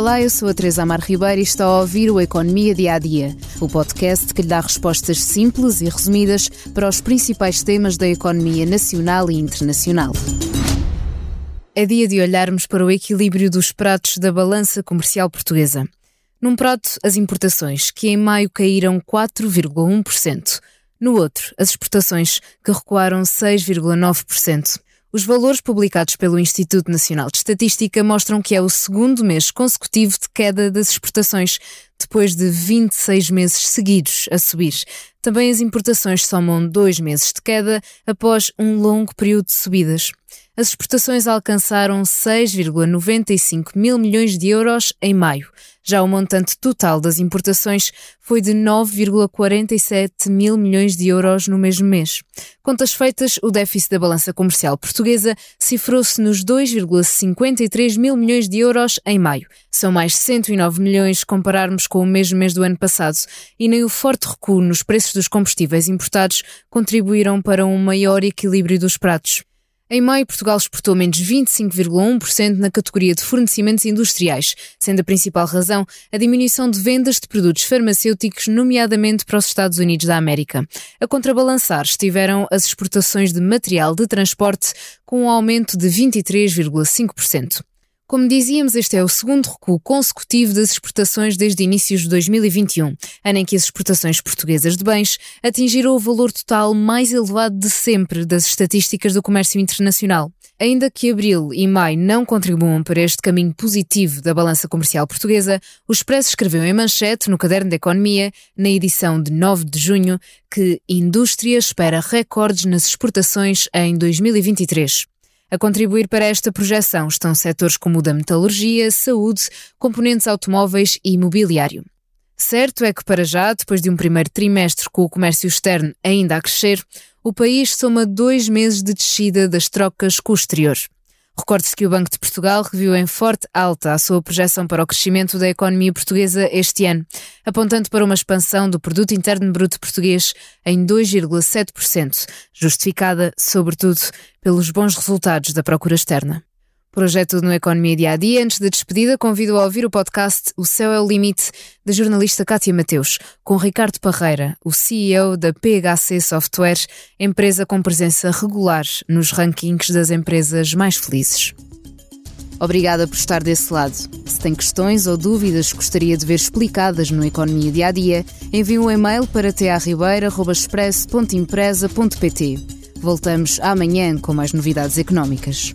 Olá, eu sou a Teresa Amar Ribeiro e está a ouvir o Economia Dia a Dia, o podcast que lhe dá respostas simples e resumidas para os principais temas da economia nacional e internacional. É dia de olharmos para o equilíbrio dos pratos da balança comercial portuguesa. Num prato, as importações, que em maio caíram 4,1%. No outro, as exportações, que recuaram 6,9%. Os valores publicados pelo Instituto Nacional de Estatística mostram que é o segundo mês consecutivo de queda das exportações, depois de 26 meses seguidos a subir. Também as importações somam dois meses de queda após um longo período de subidas as exportações alcançaram 6,95 mil milhões de euros em maio. Já o montante total das importações foi de 9,47 mil milhões de euros no mesmo mês. Contas feitas, o déficit da balança comercial portuguesa cifrou-se nos 2,53 mil milhões de euros em maio. São mais 109 milhões se compararmos com o mesmo mês do ano passado, e nem o forte recuo nos preços dos combustíveis importados contribuíram para um maior equilíbrio dos pratos. Em maio, Portugal exportou menos 25,1% na categoria de fornecimentos industriais, sendo a principal razão a diminuição de vendas de produtos farmacêuticos, nomeadamente para os Estados Unidos da América. A contrabalançar estiveram as exportações de material de transporte, com um aumento de 23,5%. Como dizíamos, este é o segundo recuo consecutivo das exportações desde inícios de 2021, ano em que as exportações portuguesas de bens atingiram o valor total mais elevado de sempre das estatísticas do comércio internacional. Ainda que abril e maio não contribuam para este caminho positivo da balança comercial portuguesa, o Expresso escreveu em manchete no Caderno da Economia, na edição de 9 de junho, que indústria espera recordes nas exportações em 2023. A contribuir para esta projeção estão setores como o da metalurgia, saúde, componentes automóveis e imobiliário. Certo é que, para já, depois de um primeiro trimestre com o comércio externo ainda a crescer, o país soma dois meses de descida das trocas com o exterior. Recorde-se que o Banco de Portugal reviu em forte alta a sua projeção para o crescimento da economia portuguesa este ano, apontando para uma expansão do produto interno bruto português em 2,7%, justificada, sobretudo, pelos bons resultados da procura externa. Projeto no Economia Dia a Dia. Antes da despedida, convido a ouvir o podcast O Céu é o Limite, da jornalista Kátia Mateus, com Ricardo Parreira, o CEO da PHC Software, empresa com presença regular nos rankings das empresas mais felizes. Obrigada por estar desse lado. Se tem questões ou dúvidas que gostaria de ver explicadas no Economia Dia a Dia, envie um e-mail para tearribeira.express.empresa.pt. Voltamos amanhã com mais novidades económicas.